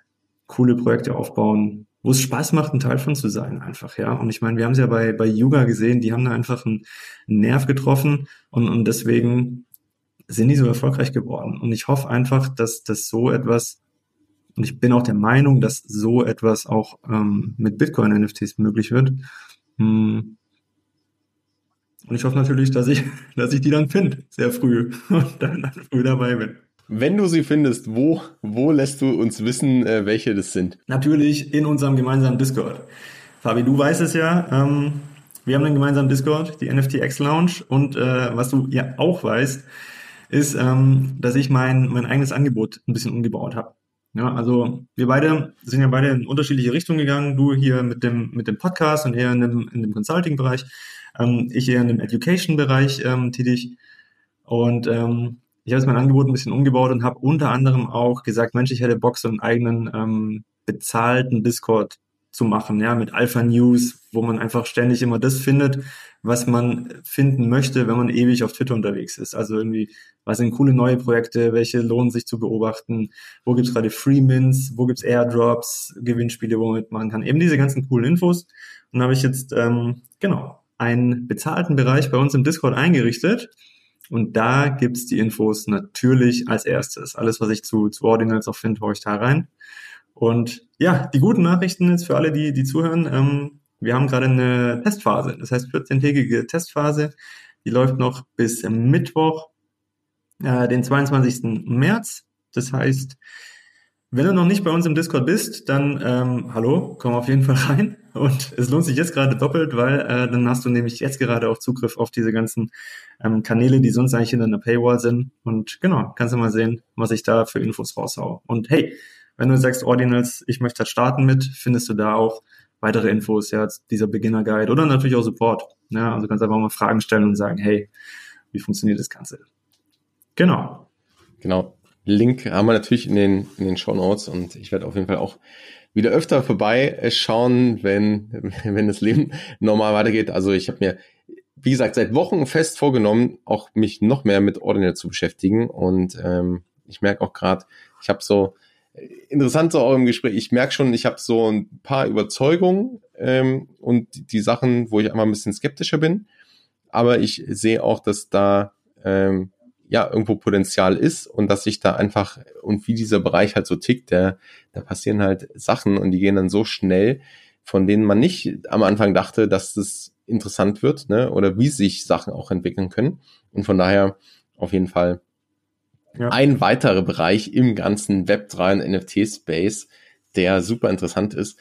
coole Projekte aufbauen, wo es Spaß macht, ein Teil von zu sein, einfach, ja. Und ich meine, wir haben es ja bei, bei Yuga gesehen, die haben da einfach einen, Nerv getroffen und, und deswegen sind die so erfolgreich geworden. Und ich hoffe einfach, dass das so etwas, und ich bin auch der Meinung, dass so etwas auch ähm, mit Bitcoin-NFTs möglich wird. Hm. Und ich hoffe natürlich, dass ich, *laughs* dass ich die dann finde, sehr früh *laughs* und dann, dann früh dabei bin. Wenn du sie findest, wo, wo lässt du uns wissen, äh, welche das sind? Natürlich in unserem gemeinsamen Discord. Fabi, du weißt es ja, ähm, wir haben einen gemeinsamen Discord, die NFT X Lounge. Und äh, was du ja auch weißt, ist, ähm, dass ich mein, mein eigenes Angebot ein bisschen umgebaut habe. Ja, also wir beide sind ja beide in unterschiedliche Richtungen gegangen. Du hier mit dem, mit dem Podcast und eher in dem, in dem Consulting-Bereich. Ähm, ich eher in dem Education-Bereich ähm, tätig. Und ähm, ich habe jetzt mein Angebot ein bisschen umgebaut und habe unter anderem auch gesagt, Mensch, ich hätte Bock, so einen eigenen ähm, bezahlten Discord zu machen, ja, mit Alpha News, wo man einfach ständig immer das findet, was man finden möchte, wenn man ewig auf Twitter unterwegs ist. Also irgendwie, was sind coole neue Projekte, welche lohnen sich zu beobachten, wo gibt's gerade Free Mints, wo gibt's Airdrops, Gewinnspiele, wo man mitmachen kann. Eben diese ganzen coolen Infos. Und da habe ich jetzt, ähm, genau, einen bezahlten Bereich bei uns im Discord eingerichtet und da gibt's die Infos natürlich als erstes. Alles, was ich zu, zu Ordinals auch finde, haue ich da rein. Und ja, die guten Nachrichten jetzt für alle, die, die zuhören. Ähm, wir haben gerade eine Testphase. Das heißt, 14-tägige Testphase. Die läuft noch bis Mittwoch, äh, den 22. März. Das heißt, wenn du noch nicht bei uns im Discord bist, dann ähm, hallo, komm auf jeden Fall rein. Und es lohnt sich jetzt gerade doppelt, weil äh, dann hast du nämlich jetzt gerade auch Zugriff auf diese ganzen ähm, Kanäle, die sonst eigentlich hinter einer Paywall sind. Und genau, kannst du mal sehen, was ich da für Infos raushau. Und hey, wenn du sagst Ordinals, ich möchte halt starten mit, findest du da auch weitere Infos, ja, dieser Beginner Guide oder natürlich auch Support. Ja, also kannst einfach mal Fragen stellen und sagen, hey, wie funktioniert das Ganze? Genau. Genau. Link haben wir natürlich in den, in den Show Notes und ich werde auf jeden Fall auch wieder öfter vorbeischauen, wenn, *laughs* wenn das Leben normal weitergeht. Also ich habe mir, wie gesagt, seit Wochen fest vorgenommen, auch mich noch mehr mit Ordinal zu beschäftigen. Und ähm, ich merke auch gerade, ich habe so interessant auch im Gespräch, ich merke schon, ich habe so ein paar Überzeugungen ähm, und die, die Sachen, wo ich einfach ein bisschen skeptischer bin. Aber ich sehe auch, dass da ähm, ja irgendwo Potenzial ist und dass sich da einfach und wie dieser Bereich halt so tickt, der, da passieren halt Sachen und die gehen dann so schnell, von denen man nicht am Anfang dachte, dass das interessant wird, ne? Oder wie sich Sachen auch entwickeln können. Und von daher auf jeden Fall ja. ein weiterer Bereich im ganzen Web3 und NFT-Space, der super interessant ist.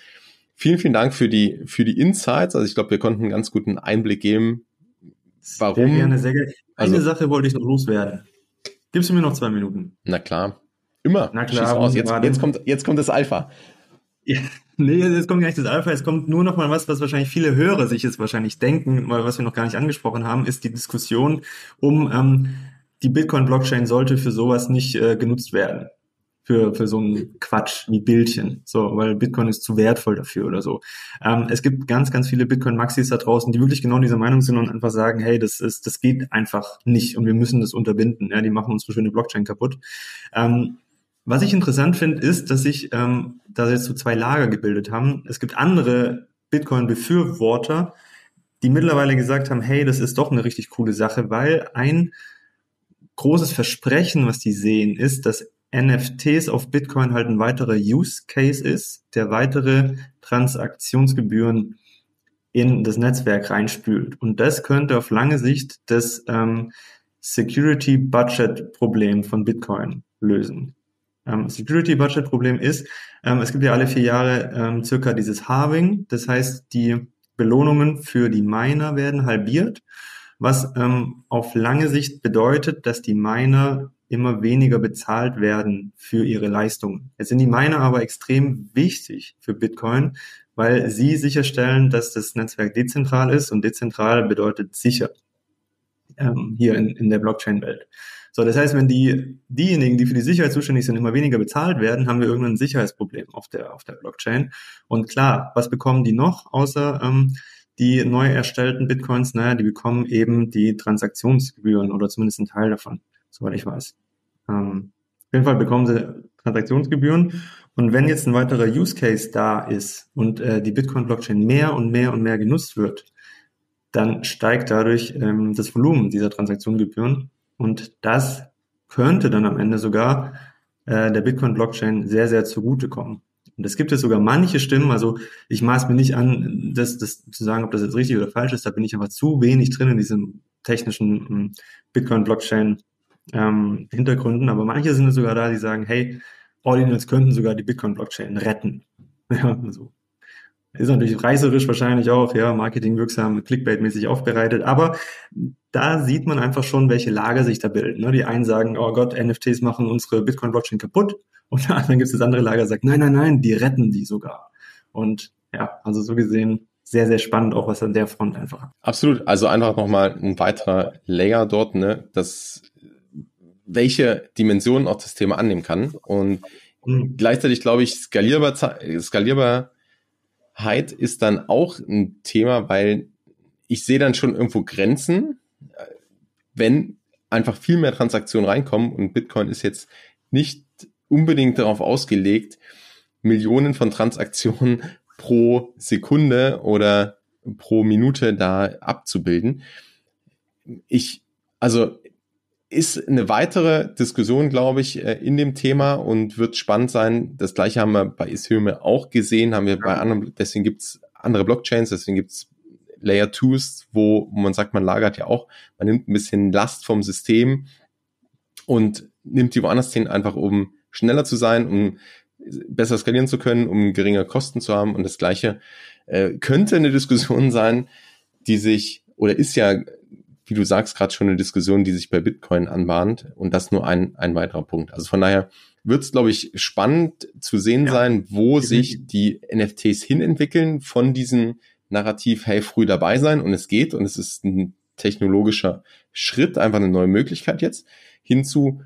Vielen, vielen Dank für die, für die Insights. Also ich glaube, wir konnten einen ganz guten Einblick geben, Warum? Sehr gerne, sehr gerne. Eine also, Sache wollte ich noch loswerden. Gibst du mir noch zwei Minuten? Na klar. Immer. Na klar. Schieß aus. Jetzt, jetzt, kommt, jetzt kommt das Alpha. Ja, *laughs* nee, jetzt kommt gar nicht das Alpha, es kommt nur noch mal was, was wahrscheinlich viele Hörer sich jetzt wahrscheinlich denken, weil was wir noch gar nicht angesprochen haben, ist die Diskussion um ähm, die Bitcoin-Blockchain sollte für sowas nicht äh, genutzt werden für, für so einen Quatsch wie Bildchen, so, weil Bitcoin ist zu wertvoll dafür oder so. Ähm, es gibt ganz, ganz viele Bitcoin-Maxis da draußen, die wirklich genau dieser Meinung sind und einfach sagen, hey, das ist, das geht einfach nicht und wir müssen das unterbinden. Ja, die machen unsere schöne Blockchain kaputt. Ähm, was ich interessant finde, ist, dass sich ähm, da jetzt so zwei Lager gebildet haben. Es gibt andere Bitcoin-Befürworter, die mittlerweile gesagt haben, hey, das ist doch eine richtig coole Sache, weil ein großes Versprechen, was die sehen, ist, dass NFTs auf Bitcoin halt ein weiterer Use Case ist, der weitere Transaktionsgebühren in das Netzwerk reinspült. Und das könnte auf lange Sicht das, ähm, Security Budget Problem von Bitcoin lösen. Ähm, Security Budget Problem ist, ähm, es gibt ja alle vier Jahre ähm, circa dieses Halving. Das heißt, die Belohnungen für die Miner werden halbiert, was ähm, auf lange Sicht bedeutet, dass die Miner immer weniger bezahlt werden für ihre Leistungen. Jetzt sind die Miner aber extrem wichtig für Bitcoin, weil sie sicherstellen, dass das Netzwerk dezentral ist und dezentral bedeutet sicher ähm, hier in, in der Blockchain-Welt. So, das heißt, wenn die, diejenigen, die für die Sicherheit zuständig sind, immer weniger bezahlt werden, haben wir irgendein Sicherheitsproblem auf der, auf der Blockchain. Und klar, was bekommen die noch, außer ähm, die neu erstellten Bitcoins? Naja, die bekommen eben die Transaktionsgebühren oder zumindest einen Teil davon, soweit ich weiß. Ähm, auf jeden Fall bekommen sie Transaktionsgebühren. Und wenn jetzt ein weiterer Use Case da ist und äh, die Bitcoin-Blockchain mehr und mehr und mehr genutzt wird, dann steigt dadurch ähm, das Volumen dieser Transaktionsgebühren und das könnte dann am Ende sogar äh, der Bitcoin-Blockchain sehr, sehr zugutekommen. Und es gibt jetzt sogar manche Stimmen, also ich maß mir nicht an, das, das zu sagen, ob das jetzt richtig oder falsch ist, da bin ich einfach zu wenig drin in diesem technischen ähm, Bitcoin-Blockchain ähm, aber manche sind sogar da, die sagen, hey, Ordinals könnten sogar die Bitcoin-Blockchain retten. *laughs* Ja, so ist natürlich reißerisch wahrscheinlich auch, ja, marketingwirksam, clickbait-mäßig aufbereitet, aber da sieht man einfach schon, welche Lager sich da bilden. Ne? Die einen sagen, oh Gott, NFTs machen unsere Bitcoin-Blockchain kaputt und *laughs* dann gibt es das andere Lager, sagt, nein, nein, nein, die retten die sogar. Und ja, also so gesehen sehr, sehr spannend, auch was an der Front einfach. Absolut, also einfach nochmal ein weiterer Layer dort, ne, das, welche Dimensionen auch das Thema annehmen kann und mhm. gleichzeitig glaube ich, skalierbar, skalierbar Heit ist dann auch ein Thema, weil ich sehe dann schon irgendwo Grenzen, wenn einfach viel mehr Transaktionen reinkommen und Bitcoin ist jetzt nicht unbedingt darauf ausgelegt, Millionen von Transaktionen pro Sekunde oder pro Minute da abzubilden. Ich, also ist eine weitere Diskussion, glaube ich, äh, in dem Thema und wird spannend sein. Das gleiche haben wir bei Ethereum auch gesehen, haben wir bei anderen, deswegen gibt's andere Blockchains, deswegen gibt's Layer 2s, wo man sagt, man lagert ja auch, man nimmt ein bisschen Last vom System und nimmt die woanders hin, einfach um schneller zu sein, um besser skalieren zu können, um geringe Kosten zu haben. Und das Gleiche äh, könnte eine Diskussion sein, die sich, oder ist ja wie du sagst, gerade schon eine Diskussion, die sich bei Bitcoin anbahnt. Und das nur ein, ein weiterer Punkt. Also von daher wird es, glaube ich, spannend zu sehen ja, sein, wo sich die NFTs hinentwickeln von diesem Narrativ, hey, früh dabei sein und es geht und es ist ein technologischer Schritt, einfach eine neue Möglichkeit jetzt hinzu.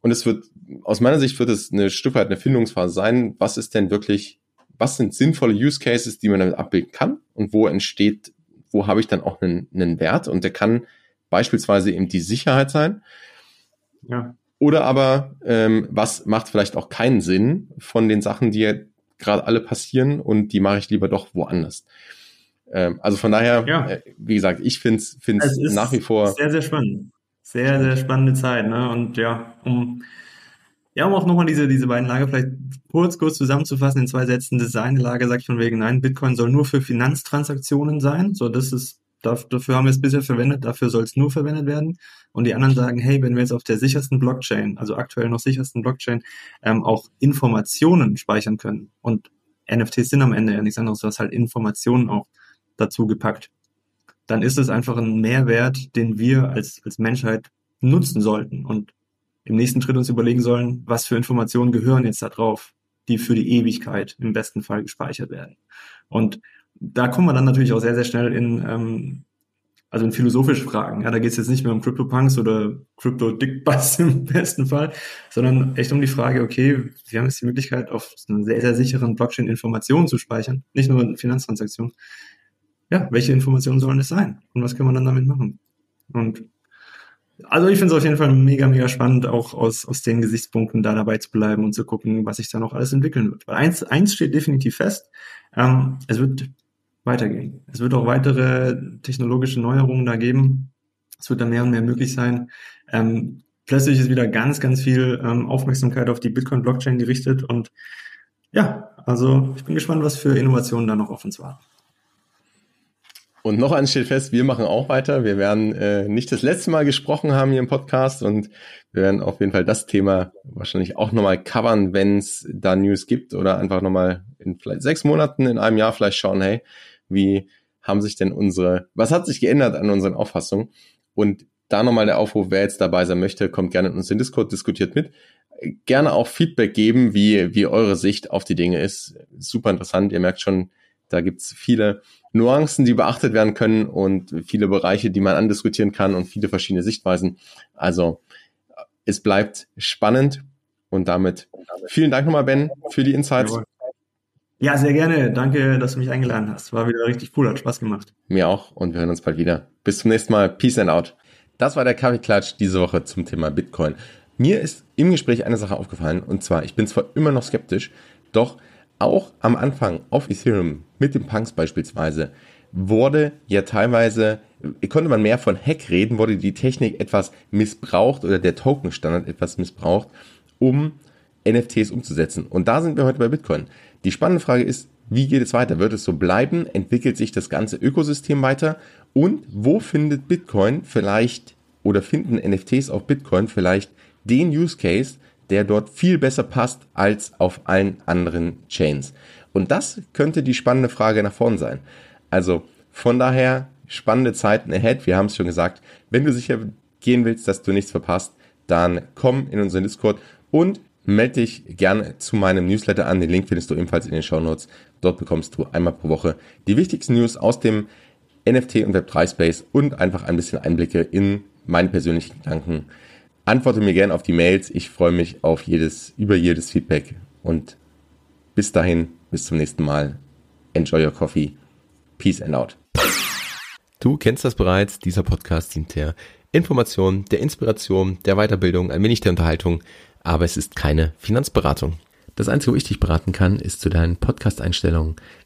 Und es wird, aus meiner Sicht wird es eine Stück weit eine Findungsphase sein. Was ist denn wirklich, was sind sinnvolle Use Cases, die man damit abbilden kann und wo entsteht wo habe ich dann auch einen, einen Wert und der kann beispielsweise eben die Sicherheit sein. Ja. Oder aber, ähm, was macht vielleicht auch keinen Sinn von den Sachen, die gerade alle passieren und die mache ich lieber doch woanders. Ähm, also von daher, ja. äh, wie gesagt, ich finde es nach wie vor. Sehr, sehr spannend. Sehr, sehr spannende Zeit. Ne? Und ja, um ja, um auch nochmal diese, diese beiden Lager vielleicht kurz, kurz zusammenzufassen in zwei Sätzen. Das eine Lager sagt von wegen, nein, Bitcoin soll nur für Finanztransaktionen sein. So, das ist, dafür haben wir es bisher verwendet, dafür soll es nur verwendet werden. Und die anderen sagen, hey, wenn wir jetzt auf der sichersten Blockchain, also aktuell noch sichersten Blockchain, ähm, auch Informationen speichern können. Und NFTs sind am Ende ja nichts anderes, du hast halt Informationen auch dazu gepackt. Dann ist es einfach ein Mehrwert, den wir als, als Menschheit nutzen sollten. Und im nächsten Schritt uns überlegen sollen, was für Informationen gehören jetzt da drauf, die für die Ewigkeit im besten Fall gespeichert werden. Und da kommen wir dann natürlich auch sehr, sehr schnell in, ähm, also in philosophische Fragen. Ja, da geht es jetzt nicht mehr um CryptoPunks oder Crypto-Dickbus *laughs* im besten Fall, sondern echt um die Frage, okay, wir haben jetzt die Möglichkeit, auf einer sehr, sehr sicheren Blockchain Informationen zu speichern, nicht nur Finanztransaktionen. Ja, welche Informationen sollen es sein? Und was können wir dann damit machen? Und also ich finde es auf jeden Fall mega, mega spannend, auch aus, aus den Gesichtspunkten da dabei zu bleiben und zu gucken, was sich da noch alles entwickeln wird. Weil eins, eins steht definitiv fest, ähm, es wird weitergehen. Es wird auch weitere technologische Neuerungen da geben. Es wird da mehr und mehr möglich sein. Ähm, plötzlich ist wieder ganz, ganz viel ähm, Aufmerksamkeit auf die Bitcoin-Blockchain gerichtet und ja, also ich bin gespannt, was für Innovationen da noch auf uns warten. Und noch eins steht fest, wir machen auch weiter. Wir werden äh, nicht das letzte Mal gesprochen haben hier im Podcast und wir werden auf jeden Fall das Thema wahrscheinlich auch nochmal covern, wenn es da News gibt oder einfach nochmal in vielleicht sechs Monaten, in einem Jahr vielleicht schauen, hey, wie haben sich denn unsere, was hat sich geändert an unseren Auffassungen? Und da nochmal der Aufruf, wer jetzt dabei sein möchte, kommt gerne in uns in Discord, diskutiert mit. Gerne auch Feedback geben, wie, wie eure Sicht auf die Dinge ist. Super interessant. Ihr merkt schon, da gibt's viele Nuancen, die beachtet werden können und viele Bereiche, die man andiskutieren kann und viele verschiedene Sichtweisen. Also es bleibt spannend und damit vielen Dank nochmal, Ben, für die Insights. Ja, sehr gerne. Danke, dass du mich eingeladen hast. War wieder richtig cool, hat Spaß gemacht. Mir auch und wir hören uns bald wieder. Bis zum nächsten Mal. Peace and out. Das war der Kaffeeklatsch diese Woche zum Thema Bitcoin. Mir ist im Gespräch eine Sache aufgefallen und zwar, ich bin zwar immer noch skeptisch, doch auch am Anfang auf Ethereum mit dem Punks beispielsweise wurde ja teilweise, konnte man mehr von Hack reden, wurde die Technik etwas missbraucht oder der Token-Standard etwas missbraucht, um NFTs umzusetzen. Und da sind wir heute bei Bitcoin. Die spannende Frage ist, wie geht es weiter? Wird es so bleiben? Entwickelt sich das ganze Ökosystem weiter? Und wo findet Bitcoin vielleicht oder finden NFTs auf Bitcoin vielleicht den Use Case, der dort viel besser passt als auf allen anderen Chains? Und das könnte die spannende Frage nach vorn sein. Also von daher spannende Zeiten ahead. Wir haben es schon gesagt. Wenn du sicher gehen willst, dass du nichts verpasst, dann komm in unseren Discord und melde dich gerne zu meinem Newsletter an. Den Link findest du ebenfalls in den Show Notes. Dort bekommst du einmal pro Woche die wichtigsten News aus dem NFT und Web3 Space und einfach ein bisschen Einblicke in meine persönlichen Gedanken. Antworte mir gerne auf die Mails. Ich freue mich auf jedes, über jedes Feedback und bis dahin, bis zum nächsten Mal. Enjoy your coffee. Peace and out. Du kennst das bereits. Dieser Podcast dient der Information, der Inspiration, der Weiterbildung, ein wenig der Unterhaltung aber es ist keine Finanzberatung. Das Einzige, wo ich dich beraten kann, ist zu deinen Podcast-Einstellungen.